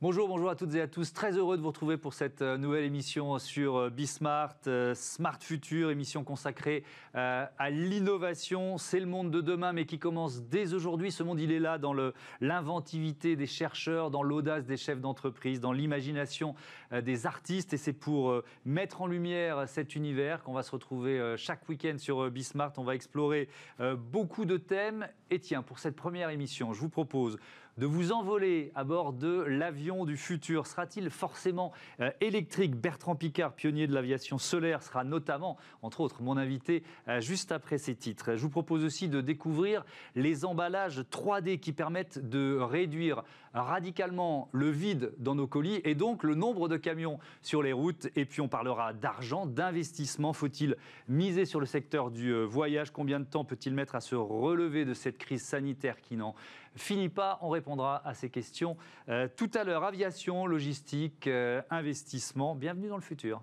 Bonjour, bonjour à toutes et à tous. Très heureux de vous retrouver pour cette euh, nouvelle émission sur euh, Bismart, euh, Smart Future, émission consacrée à l'innovation. C'est le monde de demain, mais qui commence dès aujourd'hui. Ce monde, il est là dans l'inventivité des chercheurs, dans l'audace des chefs d'entreprise, dans l'imagination des artistes. Et c'est pour mettre en lumière cet univers qu'on va se retrouver chaque week-end sur Bismart. On va explorer beaucoup de thèmes. Et tiens, pour cette première émission, je vous propose de vous envoler à bord de l'avion du futur. Sera-t-il forcément euh, électrique? Bertrand Picard, pionnier de l'aviation solaire, sera notamment, entre autres, mon invité euh, juste après ces titres. Je vous propose aussi de découvrir les emballages 3D qui permettent de réduire radicalement le vide dans nos colis et donc le nombre de camions sur les routes. Et puis on parlera d'argent, d'investissement. Faut-il miser sur le secteur du euh, voyage? Combien de temps peut-il mettre à se relever de cette crise sanitaire qui n'en finit pas? On répondra à ces questions euh, tout à l'heure. Aviation, logistique, euh, investissement. Bienvenue dans le futur.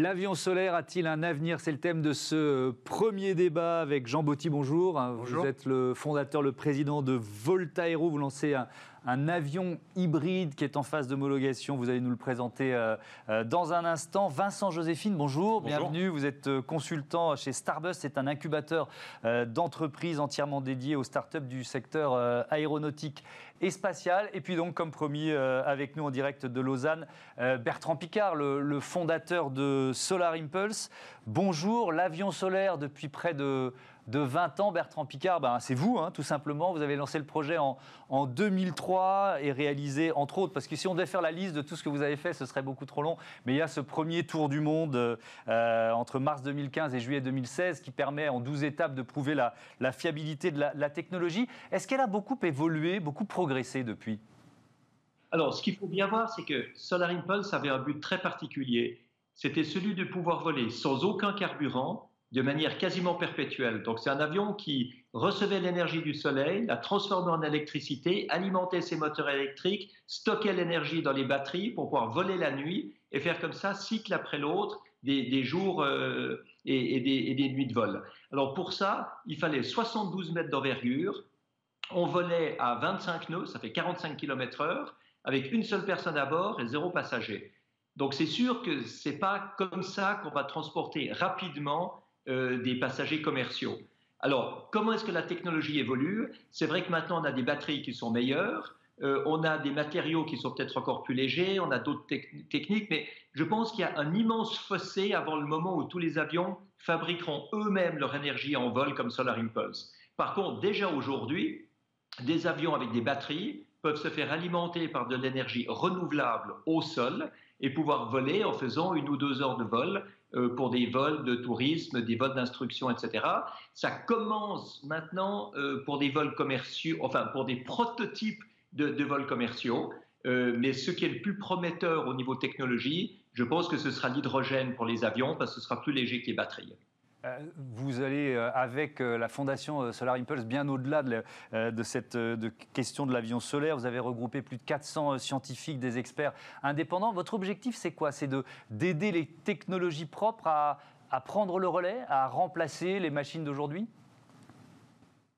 L'avion solaire a-t-il un avenir? C'est le thème de ce premier débat avec Jean Botti. Bonjour. bonjour. Vous êtes le fondateur, le président de Voltaero. Vous lancez un, un avion hybride qui est en phase d'homologation. Vous allez nous le présenter euh, euh, dans un instant. Vincent Joséphine, bonjour, bienvenue. Vous êtes euh, consultant chez Starbus. C'est un incubateur d'entreprise entièrement dédié aux startups du secteur aéronautique et spatial. Et puis donc, comme promis, avec nous en direct de Lausanne, Bertrand Picard, le, fondateur de Solar Impulse. Bonjour, l'avion solaire depuis près de de 20 ans, Bertrand Picard, ben, c'est vous, hein, tout simplement. Vous avez lancé le projet en, 2003 et réalisé, entre autres, parce que si on devait faire la liste de tout ce que vous avez fait, ce serait beaucoup trop long. Mais il y a ce premier tour du monde euh, entre mars 2015 et juillet 2016 qui permet en 12 étapes de prouver la, fiabilité de la, technologie. Est-ce qu'elle a beaucoup évolué, beaucoup progressé depuis? Alors, ce qu'il faut bien voir, c'est que Solar Impulse avait un but très particulier. C'était celui de pouvoir voler sans aucun carburant de manière quasiment perpétuelle. Donc c'est un avion qui recevait l'énergie du soleil, la transformait en électricité, alimentait ses moteurs électriques, stockait l'énergie dans les batteries pour pouvoir voler la nuit et faire comme ça, cycle après l'autre, des, jours euh, et, des, des, nuits de vol. Alors pour ça, il fallait 72 mètres d'envergure, on volait à 25 nœuds, ça fait 45 km heure, avec une seule personne à bord et zéro passager. Donc c'est sûr que c'est pas comme ça qu'on va transporter rapidement euh, des passagers commerciaux. Alors, comment est-ce que la technologie évolue? C'est vrai que maintenant, on a des batteries qui sont meilleures, euh, on a des matériaux qui sont peut-être encore plus légers, on a d'autres techniques, mais je pense qu'il y a un immense fossé avant le moment où tous les avions fabriqueront eux-mêmes leur énergie en vol comme Solar Impulse. Par contre, déjà aujourd'hui, des avions avec des batteries peuvent se faire alimenter par de l'énergie renouvelable au sol et pouvoir voler en faisant une ou deux heures de vol pour des vols de tourisme, des vols d'instruction, etc. Ça commence maintenant euh, pour des vols commerciaux, enfin pour des prototypes de, vols commerciaux. Euh, mais ce qui est le plus prometteur au niveau technologie, je pense que ce sera l'hydrogène pour les avions parce que ce sera plus léger que les batteries. Euh, vous allez, euh, avec euh, la fondation Solar Impulse, bien au-delà de, cette question de l'avion solaire. Vous avez regroupé plus de 400 scientifiques, des experts indépendants. Votre objectif, c'est quoi? C'est d'aider les technologies propres à, prendre le relais, à remplacer les machines d'aujourd'hui?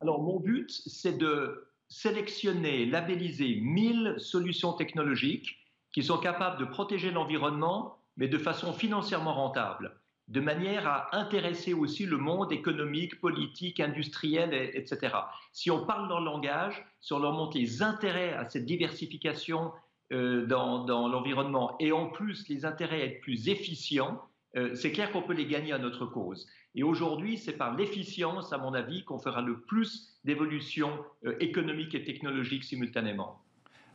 Alors, mon but, c'est de sélectionner, labelliser 1000 solutions technologiques qui sont capables de protéger l'environnement, mais de façon financièrement rentable de manière à intéresser aussi le monde économique, politique, industriel, etc. Si on parle leur langage, si on leur montre les intérêts à cette diversification euh, dans, l'environnement et en plus les intérêts à être plus efficients, euh, c'est clair qu'on peut les gagner à notre cause. Et aujourd'hui, c'est par l'efficience, à mon avis, qu'on fera le plus d'évolution euh, économique et technologique simultanément.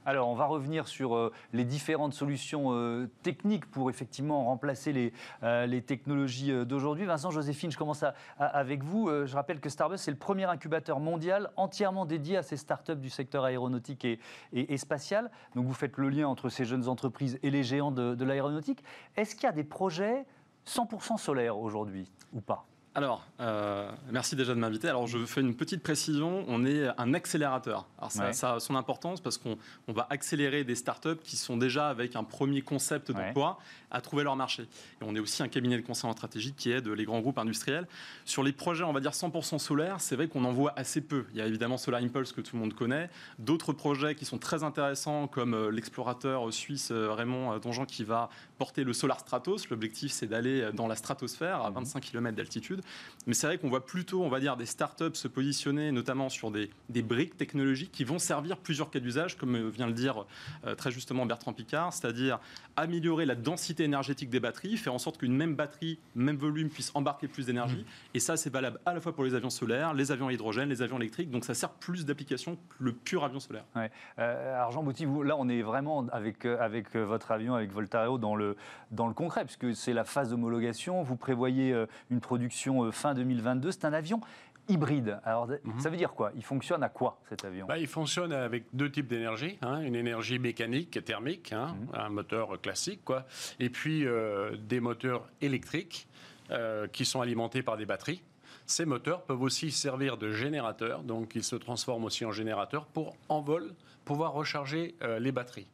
Alors, on va revenir sur euh, les différentes solutions euh, techniques pour effectivement remplacer les, euh, technologies d'aujourd'hui. Vincent, Joséphine, je commence avec vous. je rappelle que Starbus est le premier incubateur mondial entièrement dédié à ces startups du secteur aéronautique et, spatial. Donc, vous faites le lien entre ces jeunes entreprises et les géants de, de l'aéronautique. Est-ce qu'il y a des projets 100% solaires aujourd'hui ou pas? Alors, euh, merci déjà de m'inviter. Alors, je fais une petite précision. On est un accélérateur. Alors, ça, a son importance parce qu'on va accélérer des startups qui sont déjà avec un premier concept d'emploi à trouver leur marché. Et on est aussi un cabinet de conseil en stratégie qui aide les grands groupes industriels. Sur les projets, on va dire 100% solaire, c'est vrai qu'on en voit assez peu. Il y a évidemment Solar Impulse que tout le monde connaît. D'autres projets qui sont très intéressants comme euh, l'explorateur suisse euh, Raymond Donjean qui va porter le Solar Stratos. L'objectif, c'est d'aller dans la stratosphère à 25 mhm. km d'altitude. Mais c'est vrai qu'on voit plutôt, on va dire, des startups se positionner notamment sur des, briques technologiques qui vont servir plusieurs cas d'usage, comme vient le dire euh, très justement Bertrand Picard, c'est-à-dire améliorer la densité énergétique des batteries, faire en sorte qu'une même batterie, même volume puisse embarquer plus d'énergie. Mmh. Et ça, c'est valable à la fois pour les avions solaires, les avions à hydrogène, les avions électriques. Donc ça sert plus d'applications que le pur avion solaire. Ouais. Euh, alors Jean Bouty, là, on est vraiment avec, euh, avec votre avion, avec Voltareo, dans le, dans le concret, puisque c'est la phase d'homologation. Vous prévoyez une production fin 2022. C'est un avion hybride. Alors, mhm. ça veut dire quoi? Il fonctionne à quoi cet avion? Bah, Il fonctionne avec deux types d'énergie. Hein. une énergie mécanique et thermique, hein, mhm. un moteur classique, quoi. Et puis euh, des moteurs électriques euh, qui sont alimentés par des batteries. Ces moteurs peuvent aussi servir de générateurs, donc ils se transforment aussi en générateurs pour en vol pouvoir recharger euh, les batteries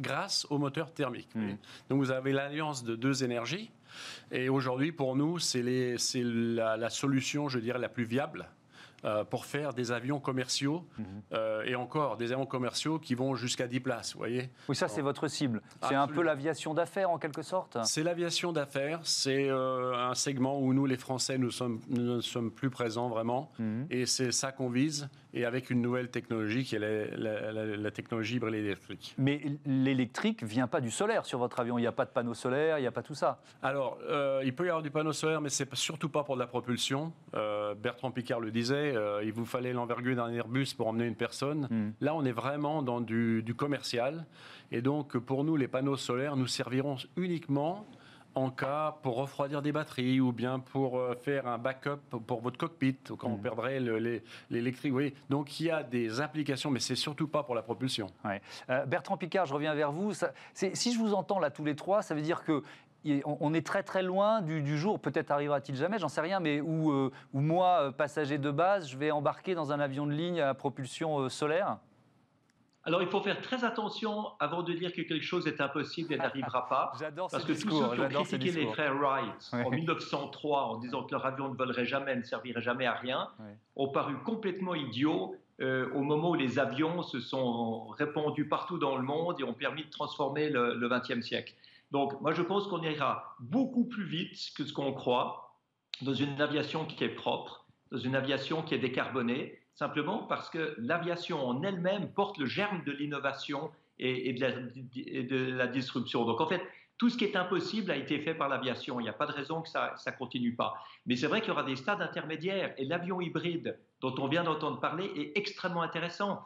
grâce au moteur thermique. Mhm. Donc vous avez l'alliance de deux énergies et aujourd'hui, pour nous, c'est la, la, solution, je dirais, la plus viable euh, pour faire des avions commerciaux mhm. euh, et encore des avions commerciaux qui vont jusqu'à 10 places, vous voyez Oui, ça c'est votre cible. C'est un peu l'aviation d'affaires en quelque sorte? C'est l'aviation d'affaires, c'est euh, un segment où nous les Français nous sommes, nous sommes plus présents vraiment mhm. et c'est ça qu'on vise et avec une nouvelle technologie qui est la, technologie hybride électrique. Mais l'électrique vient pas du solaire sur votre avion, il n'y a pas de panneau solaire, il n'y a pas tout ça Alors, il peut y avoir du panneau solaire, mais c'est surtout pas pour de la propulsion. Bertrand Picard le disait, euh, il vous fallait l'envergure d'un Airbus pour emmener une personne. Hmm. Là, on est vraiment dans du, commercial. Et donc, pour nous, les panneaux solaires nous serviront uniquement en cas pour refroidir des batteries ou bien pour euh, faire un backup pour votre cockpit quand on hmm. perdrait l'électrique. Oui. Donc il y a des applications, mais c'est surtout pas pour la propulsion. Euh, Bertrand Picard, je reviens vers vous. si je vous entends là tous les trois, ça veut dire que on est très très loin du, jour, peut-être arrivera-t-il jamais, j'en sais rien, mais où, euh, moi, passager de base, je vais embarquer dans un avion de ligne à propulsion solaire alors, il faut faire très attention avant de dire que quelque chose est impossible et n'arrivera pas. J'adore Parce que discours, tous ceux qui ont critiqué les frères Wright en 1903 en disant que leur avion ne volerait jamais, ne servirait jamais à rien, ont paru complètement idiots au moment où les avions se sont répandus partout dans le monde et ont permis de transformer le XXe siècle. Donc, moi, je pense qu'on ira beaucoup plus vite que ce qu'on croit dans une aviation qui est propre, dans une aviation qui est décarbonée, simplement parce que l'aviation en elle-même porte le germe de l'innovation et, de la, disruption. Donc, en fait, tout ce qui est impossible a été fait par l'aviation. Il n'y a pas de raison que ça ne continue pas. Mais c'est vrai qu'il y aura des stades intermédiaires. Et l'avion hybride dont on vient d'entendre parler est extrêmement intéressant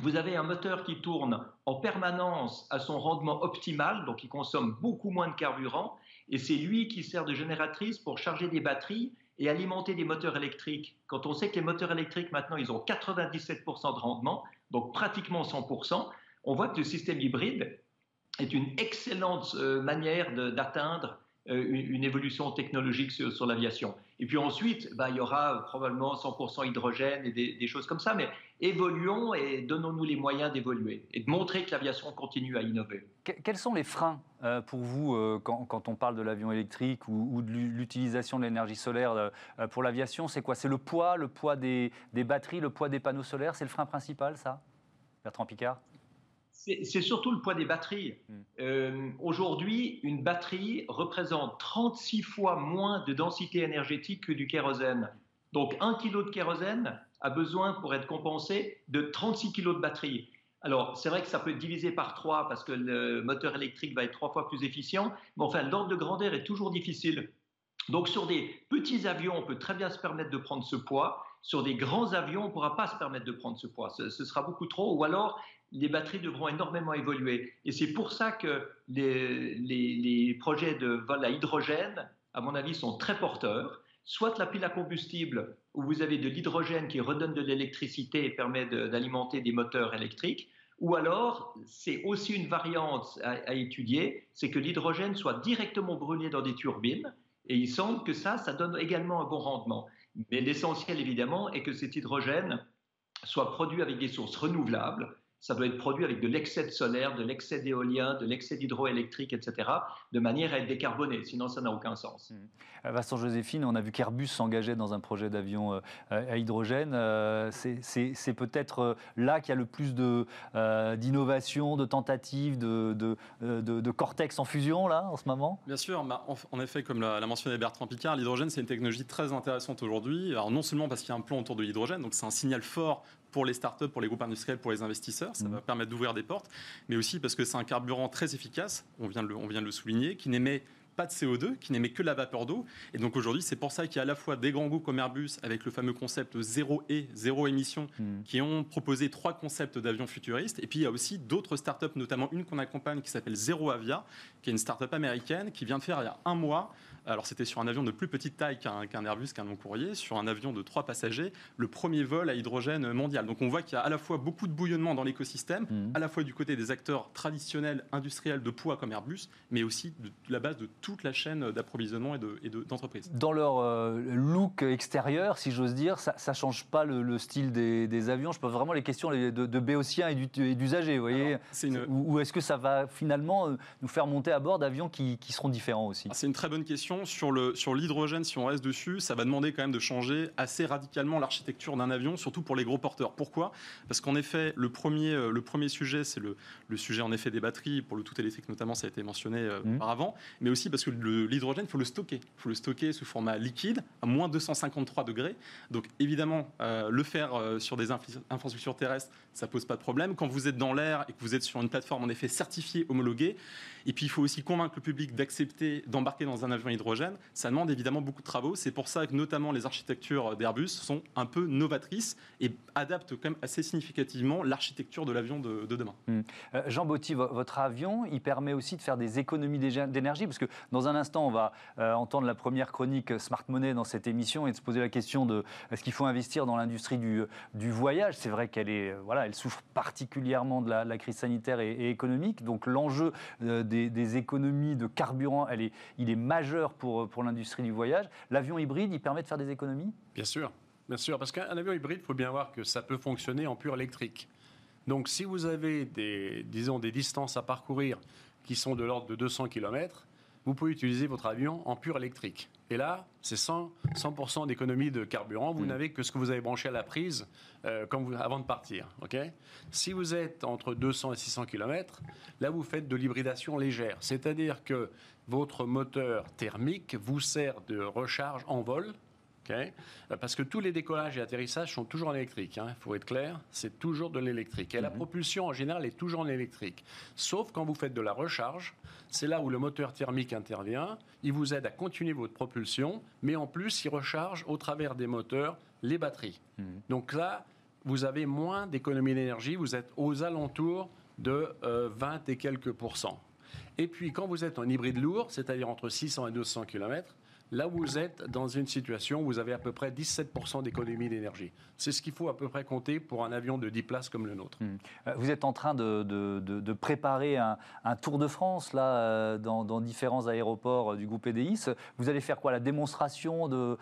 vous avez un moteur qui tourne en permanence à son rendement optimal, donc il consomme beaucoup moins de carburant, et c'est lui qui sert de génératrice pour charger des batteries et alimenter des moteurs électriques. Quand on sait que les moteurs électriques, maintenant, ils ont 97% de rendement, donc pratiquement 100%, on voit que le système hybride est une excellente euh, manière d'atteindre une, évolution technologique sur, l'aviation. Et puis ensuite, bah, il y aura probablement 100% hydrogène et des, choses comme ça, mais évoluons et donnons-nous les moyens d'évoluer et de montrer que l'aviation continue à innover. quels sont les freins euh, pour vous euh, quand, on parle de l'avion électrique ou, de l'utilisation de l'énergie solaire pour l'aviation C'est quoi? C'est le poids, le poids des, des batteries, le poids des panneaux solaires C'est le frein principal, ça? Bertrand Picard c'est surtout le poids des batteries. Hmm. Euh, aujourd'hui, une batterie représente 36 fois moins de densité énergétique que du kérosène. Donc, un kilo de kérosène a besoin, pour être compensé, de 36 kilos de batterie. Alors, c'est vrai que ça peut être divisé par trois parce que le moteur électrique va être trois fois plus efficient, mais enfin, l'ordre de grandeur est toujours difficile. Donc, sur des petits avions, on peut très bien se permettre de prendre ce poids. Sur des grands avions, on ne pourra pas se permettre de prendre ce poids. ce, sera beaucoup trop. Ou alors, les batteries devront énormément évoluer. Et c'est pour ça que les, projets de vol à hydrogène, à mon avis, sont très porteurs. Soit la pile à combustible, où vous avez de l'hydrogène qui redonne de l'électricité et permet d'alimenter des moteurs électriques, ou alors, c'est aussi une variante à, à étudier, c'est que l'hydrogène soit directement brûlé dans des turbines Et il semble que ça, ça donne également un bon rendement. Mais l'essentiel, évidemment, est que cet hydrogène soit produit avec des sources renouvelables ça doit être produit avec de l'excès de solaire, de l'excès d'éolien, de l'excès d'hydroélectrique, etc., de manière à être décarboné. Sinon, ça n'a aucun sens. Mmh. Vincent Joséphine, on a vu qu'Airbus s'engageait dans un projet d'avion euh, à hydrogène. Euh, c'est peut-être là qu'il y a le plus d'innovation, de, tentatives, de, de, cortex en fusion, là, en ce moment? Bien sûr. Bah, en, effet, comme l'a mentionné Bertrand Picard, l'hydrogène, c'est une technologie très intéressante aujourd'hui. Alors, non seulement parce qu'il y a un plan autour de l'hydrogène, donc c'est un signal fort pour les startups, pour les groupes industriels, pour les investisseurs. Ça mmh. va permettre d'ouvrir des portes, mais aussi parce que c'est un carburant très efficace, on vient de le, on vient de le souligner, qui n'émet pas de CO2, qui n'émet que la vapeur d'eau. Et donc aujourd'hui, c'est pour ça qu'il y a à la fois des grands groupes comme Airbus, avec le fameux concept zéro et zéro émission, mmh. qui ont proposé trois concepts d'avions futuristes. Et puis il y a aussi d'autres startups, notamment une qu'on accompagne qui s'appelle Zero Avia, qui est une startup américaine qui vient de faire il y a un mois alors c'était sur un avion de plus petite taille qu'un Airbus, qu'un long courrier, sur un avion de trois passagers, le premier vol à hydrogène mondial. Donc on voit qu'il y a à la fois beaucoup de bouillonnement dans l'écosystème, mmh. à la fois du côté des acteurs traditionnels industriels de poids comme Airbus, mais aussi de la base de toute la chaîne d'approvisionnement et d'entreprise. dans leur euh, look extérieur, si j'ose dire, ça ne change pas le, style des, avions. Je pose vraiment les questions de, de béotiens et d'usagers, vous voyez Ou, est-ce que ça va finalement euh, nous faire monter à bord d'avions qui, qui seront différents aussi? C'est une très bonne question sur l'hydrogène, si on reste dessus, ça va demander quand même de changer assez radicalement l'architecture d'un avion, surtout pour les gros porteurs. Pourquoi? Parce qu'en effet, le premier euh, le premier sujet, c'est le, le sujet en effet des batteries pour le tout électrique notamment, ça a été mentionné euh, mmh. auparavant, mais aussi parce que l'hydrogène, il faut le stocker, il faut le stocker sous format liquide à moins 253 degrés. Donc évidemment, euh, le faire sur des infrastructures terrestres, ça pose pas de problème. Quand vous êtes dans l'air et que vous êtes sur une plateforme en effet certifiée, homologuée, et puis il faut aussi convaincre le public d'accepter d'embarquer dans un avion hydrogène. Ça demande évidemment beaucoup de travaux. C'est pour ça que notamment les architectures d'Airbus sont un peu novatrices et adaptent quand même assez significativement l'architecture de l'avion de, demain. Hmm. Euh, Jean Botti, votre avion, il permet aussi de faire des économies d'énergie parce que dans un instant, on va euh, entendre la première chronique Smart Money dans cette émission et de se poser la question de est-ce qu'il faut investir dans l'industrie du, du, voyage. C'est vrai qu'elle est euh, voilà, elle souffre particulièrement de la, crise sanitaire et, économique. Donc l'enjeu des, des, économies de carburant, elle est, il est majeur pour, pour l'industrie du voyage. L'avion hybride, il permet de faire des économies? Bien sûr, bien sûr, parce qu'un avion hybride, il faut bien voir que ça peut fonctionner en pur électrique. Donc si vous avez des, disons, des distances à parcourir qui sont de l'ordre de 200 km, vous pouvez utiliser votre avion en pur électrique. Et là, c'est 100%, 100 d'économie de carburant. Vous mm. n'avez que ce que vous avez branché à la prise euh, vous, avant de partir. si vous êtes entre 200 et 600 km, là, vous faites de l'hybridation légère. C'est-à-dire que votre moteur thermique vous sert de recharge en vol euh, parce que tous les décollages et atterrissages sont toujours en électrique. Il hein. faut être clair, c'est toujours de l'électrique. Et la mhm. propulsion en général est toujours en électrique. Sauf quand vous faites de la recharge, c'est là où le moteur thermique intervient. Il vous aide à continuer votre propulsion, mais en plus, il recharge au travers des moteurs les batteries. Mhm. Donc là, vous avez moins d'économie d'énergie. Vous êtes aux alentours de 20 euh, et quelques pourcents. Et puis, quand vous êtes en hybride lourd, c'est-à-dire entre 600 et 200 km, Là, vous êtes dans une situation où vous avez à peu près 17% d'économie d'énergie. C'est ce qu'il faut à peu près compter pour un avion de 10 places comme le nôtre. Hmm. Euh, vous êtes en train de, préparer un, Tour de France là, euh, dans, différents aéroports euh, du groupe EDIS. Vous allez faire quoi? La démonstration de,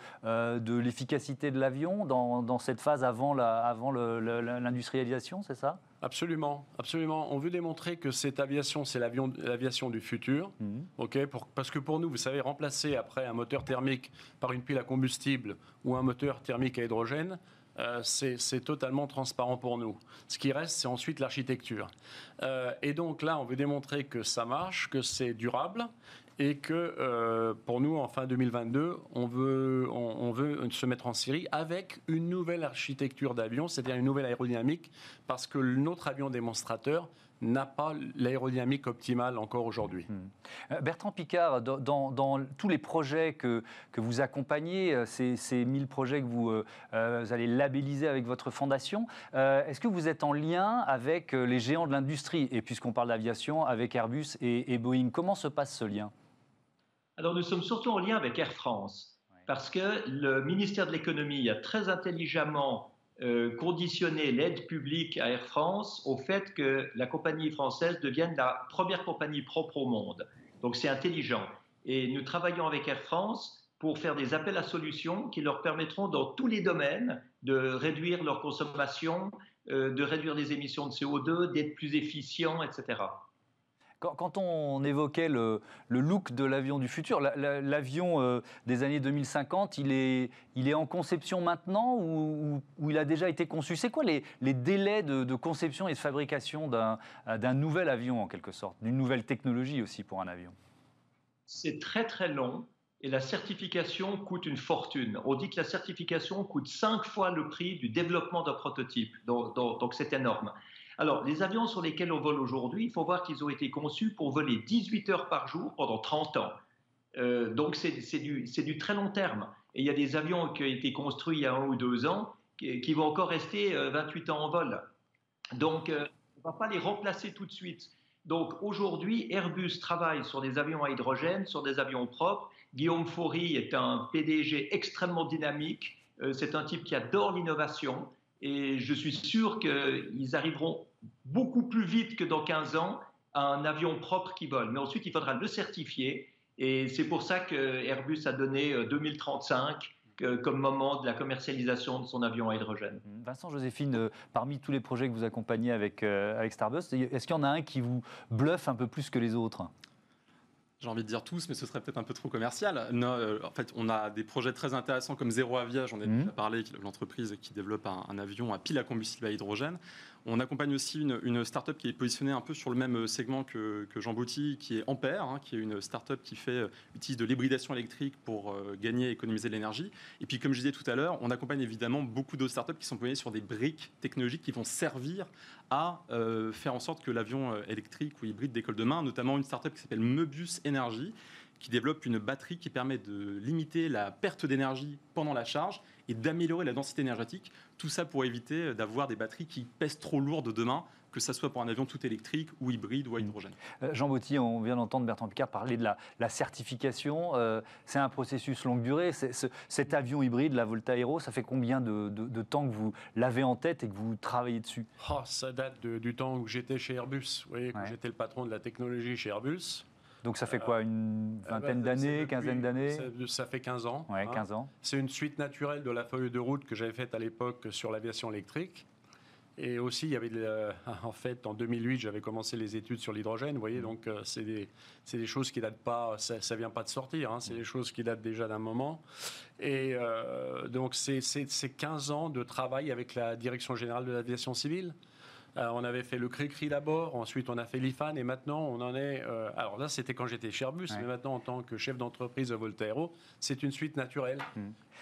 l'efficacité de l'avion dans, cette phase avant l'industrialisation, c'est ça? Absolument, absolument. On veut démontrer que cette aviation, c'est l'aviation du futur. Mhm. parce que pour nous, vous savez, remplacer après un moteur thermique par une pile à combustible ou un moteur thermique à hydrogène, euh, c'est totalement transparent pour nous. Ce qui reste, c'est ensuite l'architecture. Euh, et donc là, on veut démontrer que ça marche, que c'est durable et que euh, pour nous, en fin 2022, on veut, on, veut se mettre en série avec une nouvelle architecture d'avion, c'est-à-dire une nouvelle aérodynamique, parce que notre avion démonstrateur n'a pas l'aérodynamique optimale encore aujourd'hui. Hmm. Euh, Bertrand Picard, dans, tous les projets que, que vous accompagnez, euh, ces, ces 1000 projets que vous, allez labelliser avec votre fondation, est-ce que vous êtes en lien avec les géants de l'industrie? Et puisqu'on parle d'aviation, avec Airbus et Boeing, comment se passe ce lien? Alors nous sommes surtout en lien avec Air France, parce que le ministère de l'économie a très intelligemment euh, conditionné l'aide publique à Air France au fait que la compagnie française devienne la première compagnie propre au monde. Donc c'est intelligent. Et nous travaillons avec Air France pour faire des appels à solutions qui leur permettront dans tous les domaines de réduire leur consommation, euh, de réduire les émissions de CO2, d'être plus efficients, etc. Quand, on évoquait le, look de l'avion du futur, l'avion euh, des années 2050, il est, il est en conception maintenant ou, il a déjà été conçu? C'est quoi les, délais de, conception et de fabrication d'un nouvel avion en quelque sorte, d'une nouvelle technologie aussi pour un avion? C'est très très long et la certification coûte une fortune. On dit que la certification coûte cinq fois le prix du développement d'un prototype, donc c'est énorme. Alors, les avions sur lesquels on vole aujourd'hui, il faut voir qu'ils ont été conçus pour voler 18 heures par jour pendant 30 ans. Euh, donc, c'est du, très long terme. Et il y a des avions qui ont été construits il y a un ou deux ans qui, vont encore rester 28 euh, ans en vol. Donc, euh, on ne va pas les remplacer tout de suite. Donc, aujourd'hui, Airbus travaille sur des avions à hydrogène, sur des avions propres. Guillaume Faury est un PDG extrêmement dynamique. c'est un type qui adore l'innovation. Et je suis sûr qu'ils arriveront beaucoup plus vite que dans 15 ans à un avion propre qui vole. Mais ensuite, il faudra le certifier. Et c'est pour ça que Airbus a donné 2035 euh, comme moment de la commercialisation de son avion à hydrogène. Vincent Joséphine, euh, parmi tous les projets que vous accompagnez avec, euh, avec Starbus, est-ce qu'il y en a un qui vous bluffe un peu plus que les autres? J'ai envie de dire tous, mais ce serait peut-être un peu trop commercial. Non, euh, en fait, on a des projets très intéressants comme Zéro Avia, j'en ai mmh. déjà parlé, l'entreprise qui développe un, avion à pile à combustible à hydrogène. On accompagne aussi une, une start-up qui est positionnée un peu sur le même segment que, Jean Bouty, qui est Ampère, hein, qui est une start-up qui fait, euh, utilise de l'hybridation électrique pour euh, gagner et économiser de l'énergie. Et puis, comme je disais tout à l'heure, on accompagne évidemment beaucoup d'autres start-up qui sont posées sur des briques technologiques qui vont servir à euh, faire en sorte que l'avion électrique ou hybride décolle demain, notamment une start-up qui s'appelle Mebus Energy, qui développe une batterie qui permet de limiter la perte d'énergie pendant la charge et d'améliorer la densité énergétique. Tout ça pour éviter d'avoir des batteries qui pèsent trop lourdes demain, que ce soit pour un avion tout électrique ou hybride ou à hydrogène. Euh, Jean Botty, on vient d'entendre Bertrand Picard parler de la, certification. Euh, c'est un processus longue durée. cet avion hybride, la Volta Aero, ça fait combien de, temps que vous l'avez en tête et que vous travaillez dessus? Oh, Ça date du temps où j'étais chez Airbus. Vous voyez, j'étais le patron de la technologie chez Airbus. Donc ça fait quoi Une euh, vingtaine bah, d'années, quinzaine d'années ça, fait 15 ans. Ouais, 15 hein. ans. C'est une suite naturelle de la feuille de route que j'avais faite à l'époque sur l'aviation électrique. Et aussi, il y avait en fait, en 2008, j'avais commencé les études sur l'hydrogène. Vous voyez, donc euh, c'est des, des, choses qui datent pas, ça, ne vient pas de sortir. Hein, c'est des choses qui datent déjà d'un moment. Et euh, donc c'est 15 ans de travail avec la direction générale de l'aviation civile. Euh, on avait fait le CRI-CRI d'abord, ensuite on a fait l'IFAN et maintenant on en est. Euh, alors là, c'était quand j'étais chez Airbus, mais maintenant en tant que chef d'entreprise de Voltairo, c'est une suite naturelle.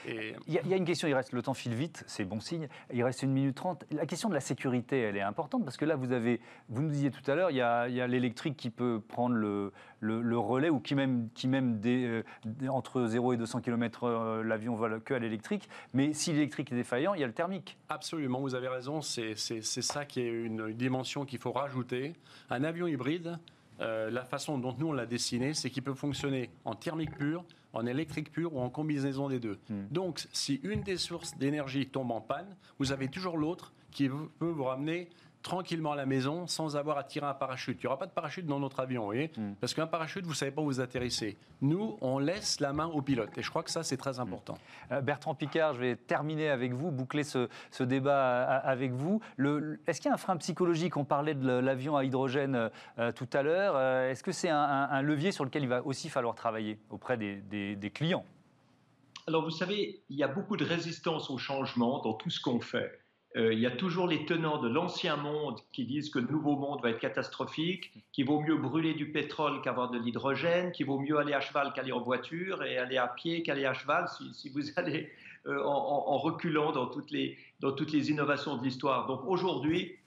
Il y, a une question, il reste, le temps file vite, c'est bon signe, il reste une minute trente. La question de la sécurité, elle est importante parce que là, vous avez, vous nous disiez tout à l'heure, il y a, l'électrique qui peut prendre le, le, relais ou qui même, qui même euh, entre 0 et 200 km euh, l'avion vole que à l'électrique. Mais si l'électrique est défaillant, il y a le thermique. Absolument, vous avez raison, c'est ça qui est une, dimension qu'il faut rajouter. Un avion hybride, euh, la façon dont nous on l'a dessiné, c'est qu'il peut fonctionner en thermique pure, en électrique pure ou en combinaison des deux. Hmm. Donc, si une des sources d'énergie tombe en panne, vous avez toujours l'autre qui peut vous ramener tranquillement à la maison sans avoir à tirer un parachute. Il n'y aura pas de parachute dans notre avion, vous voyez hmm. Parce qu'un parachute, vous ne savez pas où vous atterrissez. Nous, on laisse la main au pilote. Et je crois que ça, c'est très important. Euh, Bertrand Picard, je vais terminer avec vous, boucler ce, débat avec vous. Est-ce qu'il y a un frein psychologique? On parlait de l'avion à hydrogène euh, tout à l'heure. Euh, est-ce que c'est un, levier sur lequel il va aussi falloir travailler auprès des clients? Alors vous savez, il y a beaucoup de résistance au changement dans tout ce qu'on fait. Euh, il y a toujours les tenants de l'ancien monde qui disent que le nouveau monde va être catastrophique, qu'il vaut mieux brûler du pétrole qu'avoir de l'hydrogène, qu'il vaut mieux aller à cheval qu'aller en voiture et aller à pied qu'aller à cheval si, vous allez euh, en, reculant dans toutes les, dans toutes les innovations de l'histoire. Donc aujourd'hui,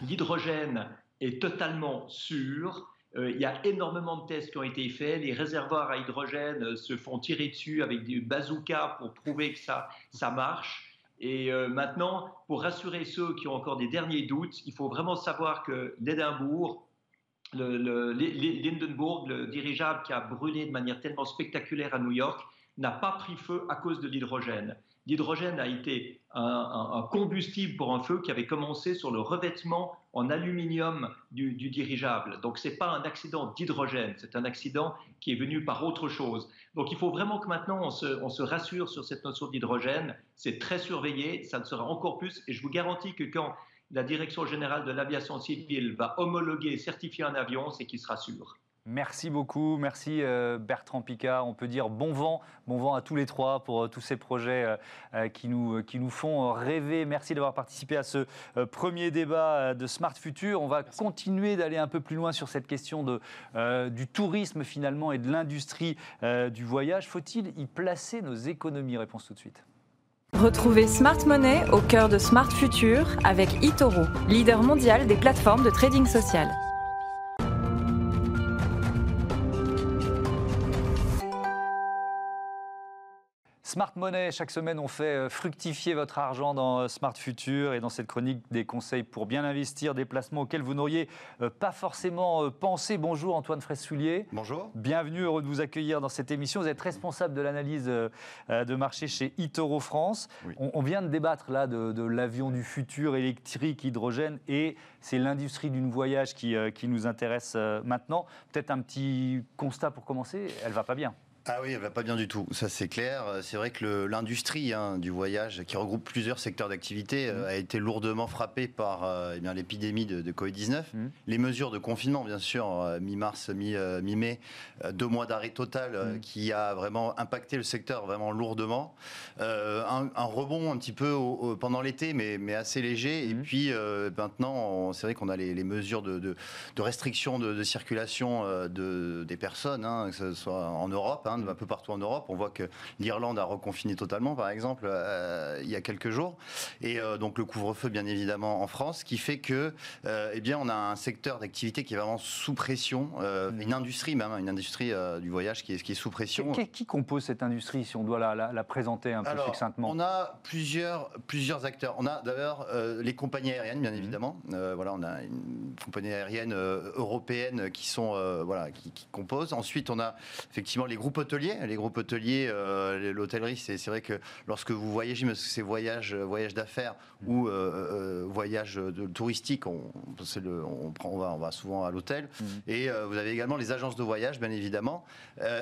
l'hydrogène est totalement sûr. Euh, il y a énormément de tests qui ont été faits. Les réservoirs à hydrogène se font tirer dessus avec des bazookas pour prouver que ça, ça marche. Et euh, maintenant, pour rassurer ceux qui ont encore des derniers doutes, il faut vraiment savoir que l'Édimbourg, le, dirigeable qui a brûlé de manière tellement spectaculaire à New York, n'a pas pris feu à cause de l'hydrogène. D'hydrogène a été un, combustible pour un feu qui avait commencé sur le revêtement en aluminium du, dirigeable. Donc ce n'est pas un accident d'hydrogène, c'est un accident qui est venu par autre chose. Donc il faut vraiment que maintenant on se, on se rassure sur cette notion d'hydrogène. C'est très surveillé, ça le sera encore plus. Et je vous garantis que quand la Direction générale de l'aviation civile va homologuer, certifier un avion, c'est qu'il sera sûr. Merci beaucoup, merci euh, Bertrand Picard. On peut dire bon vent, bon vent à tous les trois pour euh, tous ces projets euh, qui, nous, qui nous font rêver. Merci d'avoir participé à ce premier débat de Smart Future. On va continuer d'aller un peu plus loin sur cette question de, du tourisme finalement et de l'industrie du voyage. Faut-il y placer nos économies? Réponse tout de suite. Retrouvez Smart Money au cœur de Smart Future avec eToro, leader mondial des plateformes de trading social. Smart Money, chaque semaine, on fait euh, fructifier votre argent dans euh, Smart Future et dans cette chronique des conseils pour bien investir, des placements auxquels vous n'auriez euh, pas forcément pensé. Bonjour Antoine Fraissoulier. Bonjour. Bienvenue, heureux de vous accueillir dans cette émission. Vous êtes responsable de l'analyse de marché chez eToro France. On, vient de débattre là de, l'avion du futur électrique, hydrogène, et c'est l'industrie du voyage qui, qui nous intéresse maintenant. Peut-être un petit constat pour commencer, elle va pas bien. Ah oui, elle va pas bien du tout. Ça c'est clair. C'est vrai que l'industrie hein, du voyage, qui regroupe plusieurs secteurs d'activité, euh, mmh. a été lourdement frappée par euh, eh l'épidémie de, Covid-19. Mmh. Les mesures de confinement, bien sûr, euh, mi-mars, mi-mai, deux mois d'arrêt total, mmh. qui a vraiment impacté le secteur vraiment lourdement. Un, rebond un petit peu pendant l'été, mais, mais, assez léger. Et puis maintenant, c'est vrai qu'on a les, mesures de, de, restriction de, circulation de, des personnes, hein, que ce soit en Europe. Hein, un peu partout en Europe. On voit que l'Irlande a reconfiné totalement, par exemple, euh, il y a quelques jours. Et euh, donc le couvre-feu, bien évidemment, en France, qui fait que, euh, eh bien, on a un secteur d'activité qui est vraiment sous pression, mmh. une industrie même, une industrie du voyage qui est, qui est sous pression. Qui, compose cette industrie, si on doit la, présenter un peu succinctement? On a plusieurs, plusieurs acteurs. On a d'abord les compagnies aériennes, bien mmh. évidemment. voilà, on a une compagnie aérienne européenne qui sont, voilà, qui, qui composent. Ensuite, on a effectivement les groupes hôteliers. Les groupes hôteliers, euh, l'hôtellerie, c'est vrai que lorsque vous voyagez, mais c'est voyage, euh, voyage d'affaires ou euh, voyage de, touristique, on, le, on, prend, on, va, on va souvent à l'hôtel. Mmh. Et vous avez également les agences de voyage, bien évidemment,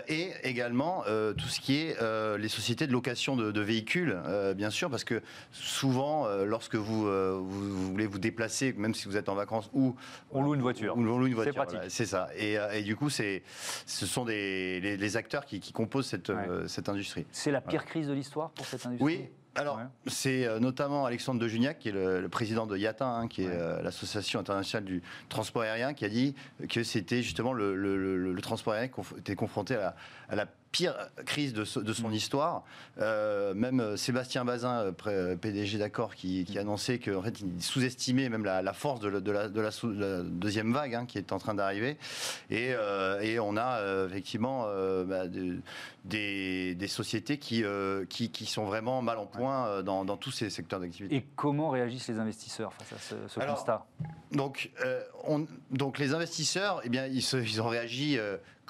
et également tout ce qui est les sociétés de location de, véhicules, bien sûr, parce que souvent, lorsque vous, vous, voulez vous déplacer, même si vous êtes en vacances ou on loue une voiture, on loue une voiture, c'est ça. Et, et, du coup, c'est ce sont des les acteurs qui, composent cette, euh, cette industrie. C'est la pire crise de l'histoire pour cette industrie Oui, alors, c'est euh, notamment Alexandre de Juniac, qui est le, président de IATA, hein, qui est euh, l'association internationale du transport aérien, qui a dit que c'était justement le, transport aérien qui était confronté à la, pire crise de, son mm. histoire. même Sébastien Bazin, PDG d'accord, qui, qui, mm. annonçait fait, il sous-estimait même la, force de, la, deuxième vague hein, qui est en train d'arriver. Et, on a effectivement bah, des, sociétés qui, qui, qui, sont vraiment mal en point euh, dans, tous ces secteurs d'activité. Et comment réagissent les investisseurs face à ce, constat? donc, euh, on, donc les investisseurs, eh bien, ils, ils ont réagi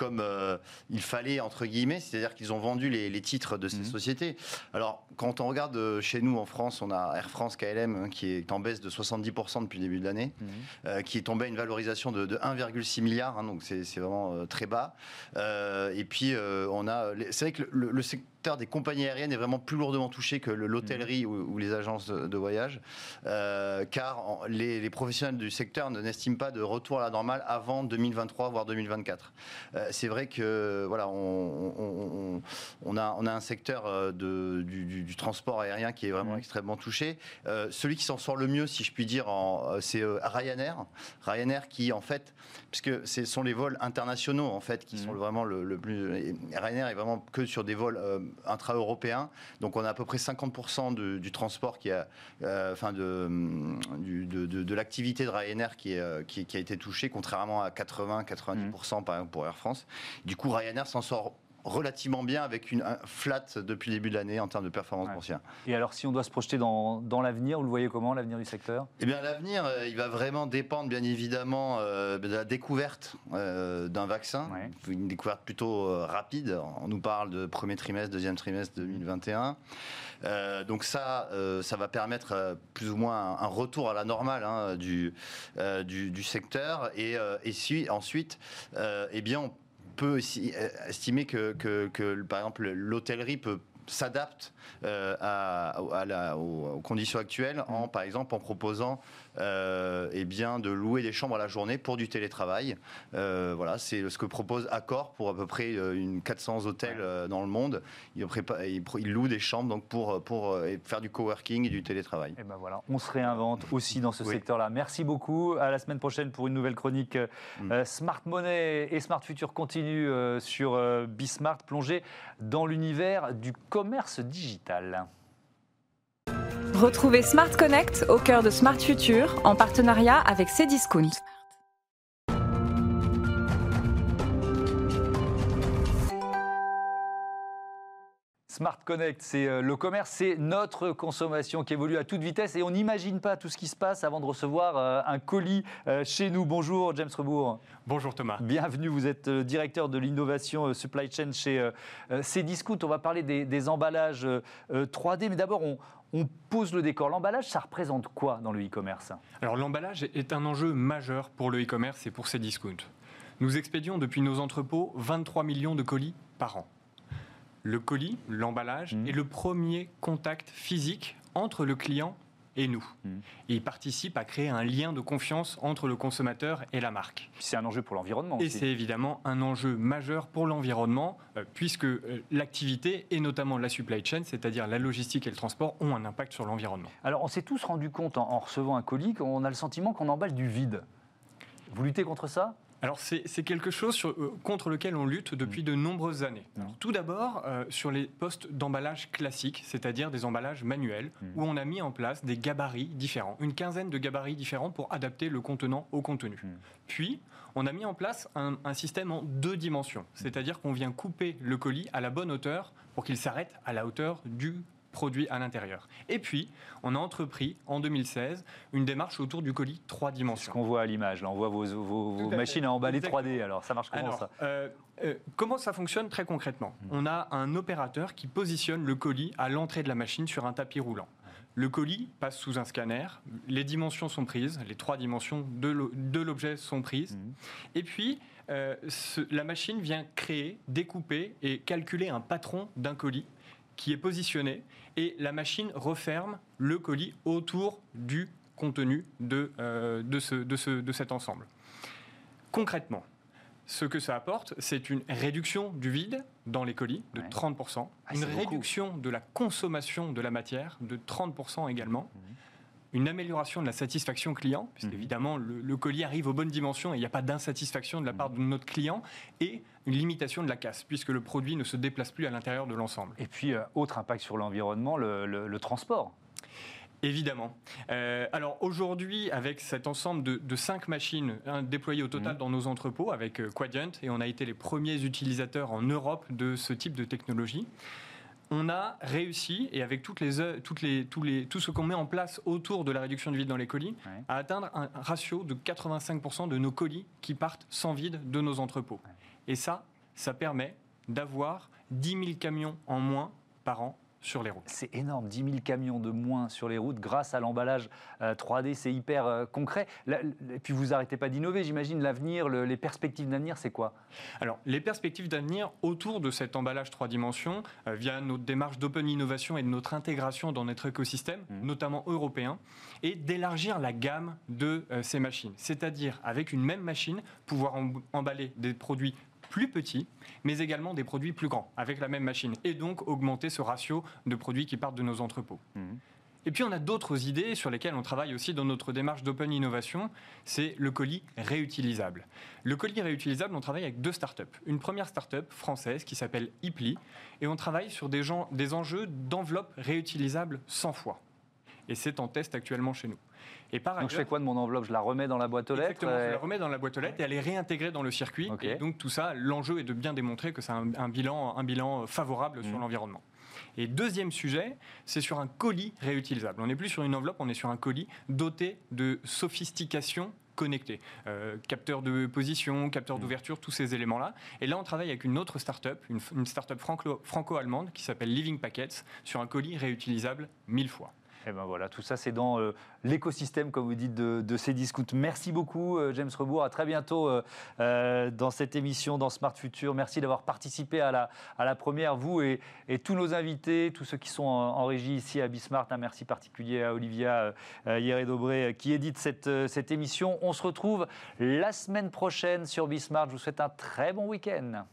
euh, comme il fallait, entre guillemets, c'est-à-dire qu'ils ont vendu les, titres de ces mhm. sociétés. Alors, quand on regarde chez nous en France, on a Air France KLM hein, qui est en baisse de 70% depuis le début de l'année, mhm. qui est tombé à une valorisation de, 1,6 milliard, hein, donc c'est vraiment très bas. et puis, on a. C'est vrai que le, le secteur des compagnies aériennes est vraiment plus lourdement touché que l'hôtellerie ou, les agences de, voyage, euh, car les, professionnels du secteur n'estiment pas de retour à la normale avant 2023 voire 2024. Euh, c'est vrai que voilà, on, a, on a un secteur euh, de, du, transport aérien qui est vraiment extrêmement touché. celui qui s'en sort le mieux, si je puis dire, c'est Ryanair. Ryanair qui en fait, puisque ce sont les vols internationaux en fait qui sont vraiment le, plus. Ryanair est vraiment que sur des vols intra-européen. Donc on a à peu près 50% du transport qui a, euh, enfin de, de, l'activité de Ryanair qui, est, euh, qui, a été touchée, contrairement à 80-90% par exemple pour Air France. Du coup, Ryanair s'en sort relativement bien avec une flat depuis le début de l'année en termes de performance boursière. Et alors, si on doit se projeter dans, dans l'avenir, vous le voyez comment, l'avenir du secteur? Eh bien, l'avenir, euh, il va vraiment dépendre, bien évidemment, euh, de la découverte euh, d'un vaccin. Une découverte plutôt rapide. On nous parle de premier trimestre, deuxième trimestre 2021. donc ça, ça va permettre plus ou moins un, retour à la normale hein, du, du, secteur. Et, et si, ensuite, eh bien, on peut euh, estimer que, par exemple, l'hôtellerie peut s'adapte euh, aux, conditions actuelles en, par exemple, en proposant euh, eh bien, de louer des chambres à la journée pour du télétravail. Euh, voilà, c'est ce que propose Accor pour à peu près euh, une 400 hôtels dans le monde. Ils, il louent des chambres donc pour, pour faire du coworking et du télétravail. Et ben voilà, on se réinvente aussi dans ce secteur-là. Merci beaucoup. À la semaine prochaine pour une nouvelle chronique mm. Smart Money et Smart Future continue sur Bismart, plongé dans l'univers du commerce digital. Retrouvez Smart Connect au cœur de Smart Future en partenariat avec Cdiscount. Smart Connect, c'est euh, le commerce, c'est notre consommation qui évolue à toute vitesse et on n'imagine pas tout ce qui se passe avant de recevoir euh, un colis euh, chez nous. Bonjour James Rebourg. Bonjour Thomas. Bienvenue, vous êtes directeur de l'innovation supply chain chez Cdiscount. On va parler des, des emballages 3D, mais d'abord on, on pose le décor. L'emballage, ça représente quoi dans le e-commerce? Alors l'emballage est un enjeu majeur pour le e-commerce et pour ses discounts. Nous expédions depuis nos entrepôts 23 millions de colis par an. Le colis, l'emballage, mmh. est le premier contact physique entre le client et nous. Mmh. Et il participe à créer un lien de confiance entre le consommateur et la marque. C'est un enjeu pour l'environnement. Et c'est évidemment un enjeu majeur pour l'environnement, euh, puisque euh, l'activité, et notamment la supply chain, c'est-à-dire la logistique et le transport, ont un impact sur l'environnement. Alors on s'est tous rendu compte en, en recevant un colis qu'on a le sentiment qu'on emballe du vide. Vous luttez contre ça? Alors c'est quelque chose euh, contre lequel on lutte depuis de nombreuses années. tout d'abord euh, sur les postes d'emballage classiques, c'est-à-dire des emballages manuels, mmh. où on a mis en place des gabarits différents, une quinzaine de gabarits différents pour adapter le contenant au contenu. Mmh. Puis on a mis en place un, un système en deux dimensions, c'est-à-dire qu'on vient couper le colis à la bonne hauteur pour qu'il s'arrête à la hauteur du produit à l'intérieur. Et puis, on a entrepris en 2016 une démarche autour du colis trois dimensions. Ce qu'on voit à l'image, là, on voit vos, machines à emballer 3D. Alors, ça marche comment ça euh, euh, Comment ça fonctionne très concrètement hmm. On a un opérateur qui positionne le colis à l'entrée de la machine sur un tapis roulant. Le colis passe sous un scanner, les dimensions sont prises, les trois dimensions de l'objet sont prises, hmm. et puis euh, la machine vient créer, découper et calculer un patron d'un colis qui est positionné et la machine referme le colis autour du contenu de, euh, de, ce, de, ce, de cet ensemble. Concrètement, ce que ça apporte, c'est une réduction du vide dans les colis de 30%, ah, une réduction de la consommation de la matière de 30% également, mmh une amélioration de la satisfaction client, puisque mhm. évidemment le, colis arrive aux bonnes dimensions et il n'y a pas d'insatisfaction de la part de notre client, et une limitation de la casse, puisque le produit ne se déplace plus à l'intérieur de l'ensemble. Et puis, euh, autre impact sur l'environnement, le, transport. Évidemment. Euh, alors aujourd'hui, avec cet ensemble de, cinq machines hein, déployées au total mhm. dans nos entrepôts avec euh, Quadient, et on a été les premiers utilisateurs en Europe de ce type de technologie on a réussi, et avec toutes les, toutes les, tous les, tout ce qu'on met en place autour de la réduction du vide dans les colis, à atteindre un ratio de 85% de nos colis qui partent sans vide de nos entrepôts. Et ça, ça permet d'avoir 10 000 camions en moins par an sur les routes. C'est énorme, 10 000 camions de moins sur les routes grâce à l'emballage 3D, euh, c'est hyper euh, concret. et puis vous n'arrêtez pas d'innover, j'imagine l'avenir, les perspectives d'avenir, c'est quoi? Alors les perspectives d'avenir autour de cet emballage 3 dimensions, euh, via notre démarche d'open innovation et de notre intégration dans notre écosystème, mmh. notamment européen, et d'élargir la gamme de ces machines. C'est-à-dire avec une même machine, pouvoir emballer des produits plus petits, mais également des produits plus grands avec la même machine, et donc augmenter ce ratio de produits qui partent de nos entrepôts. Mhm. Et puis on a d'autres idées sur lesquelles on travaille aussi dans notre démarche d'open innovation, c'est le colis réutilisable. Le colis réutilisable, on travaille avec deux startups. Une première startup française qui s'appelle Ipli, et on travaille sur des, gens, des enjeux d'enveloppe réutilisable 100 fois. Et c'est en test actuellement chez nous. Et par donc je fais quoi de mon enveloppe? Je la remets dans la boîte aux lettres Exactement, je la remets dans la boîte aux lettres et elle est réintégrée dans le circuit. Et donc tout ça, l'enjeu est de bien démontrer que c'est un, bilan, un bilan favorable sur mmh. l'environnement. Et deuxième sujet, c'est sur un colis réutilisable. On n'est plus sur une enveloppe, on est sur un colis doté de sophistication connectés. Euh, capteur de position, capteur mmh. d'ouverture, tous ces éléments-là. Et là, on travaille avec une autre start-up, une, une start-up franco-allemande qui s'appelle Living Packets, sur un colis réutilisable mille fois. Et eh ben voilà, tout ça c'est dans euh, l'écosystème, comme vous dites, de, ces discounts. Merci beaucoup, euh, James Rebourg. À très bientôt euh, dans cette émission, dans Smart Future. Merci d'avoir participé à la, à la première, vous et, et, tous nos invités, tous ceux qui sont en, régie ici à Bismart. Un merci particulier à Olivia Hieré-Dobré qui édite cette, cette émission. On se retrouve la semaine prochaine sur Bismart. Je vous souhaite un très bon week-end.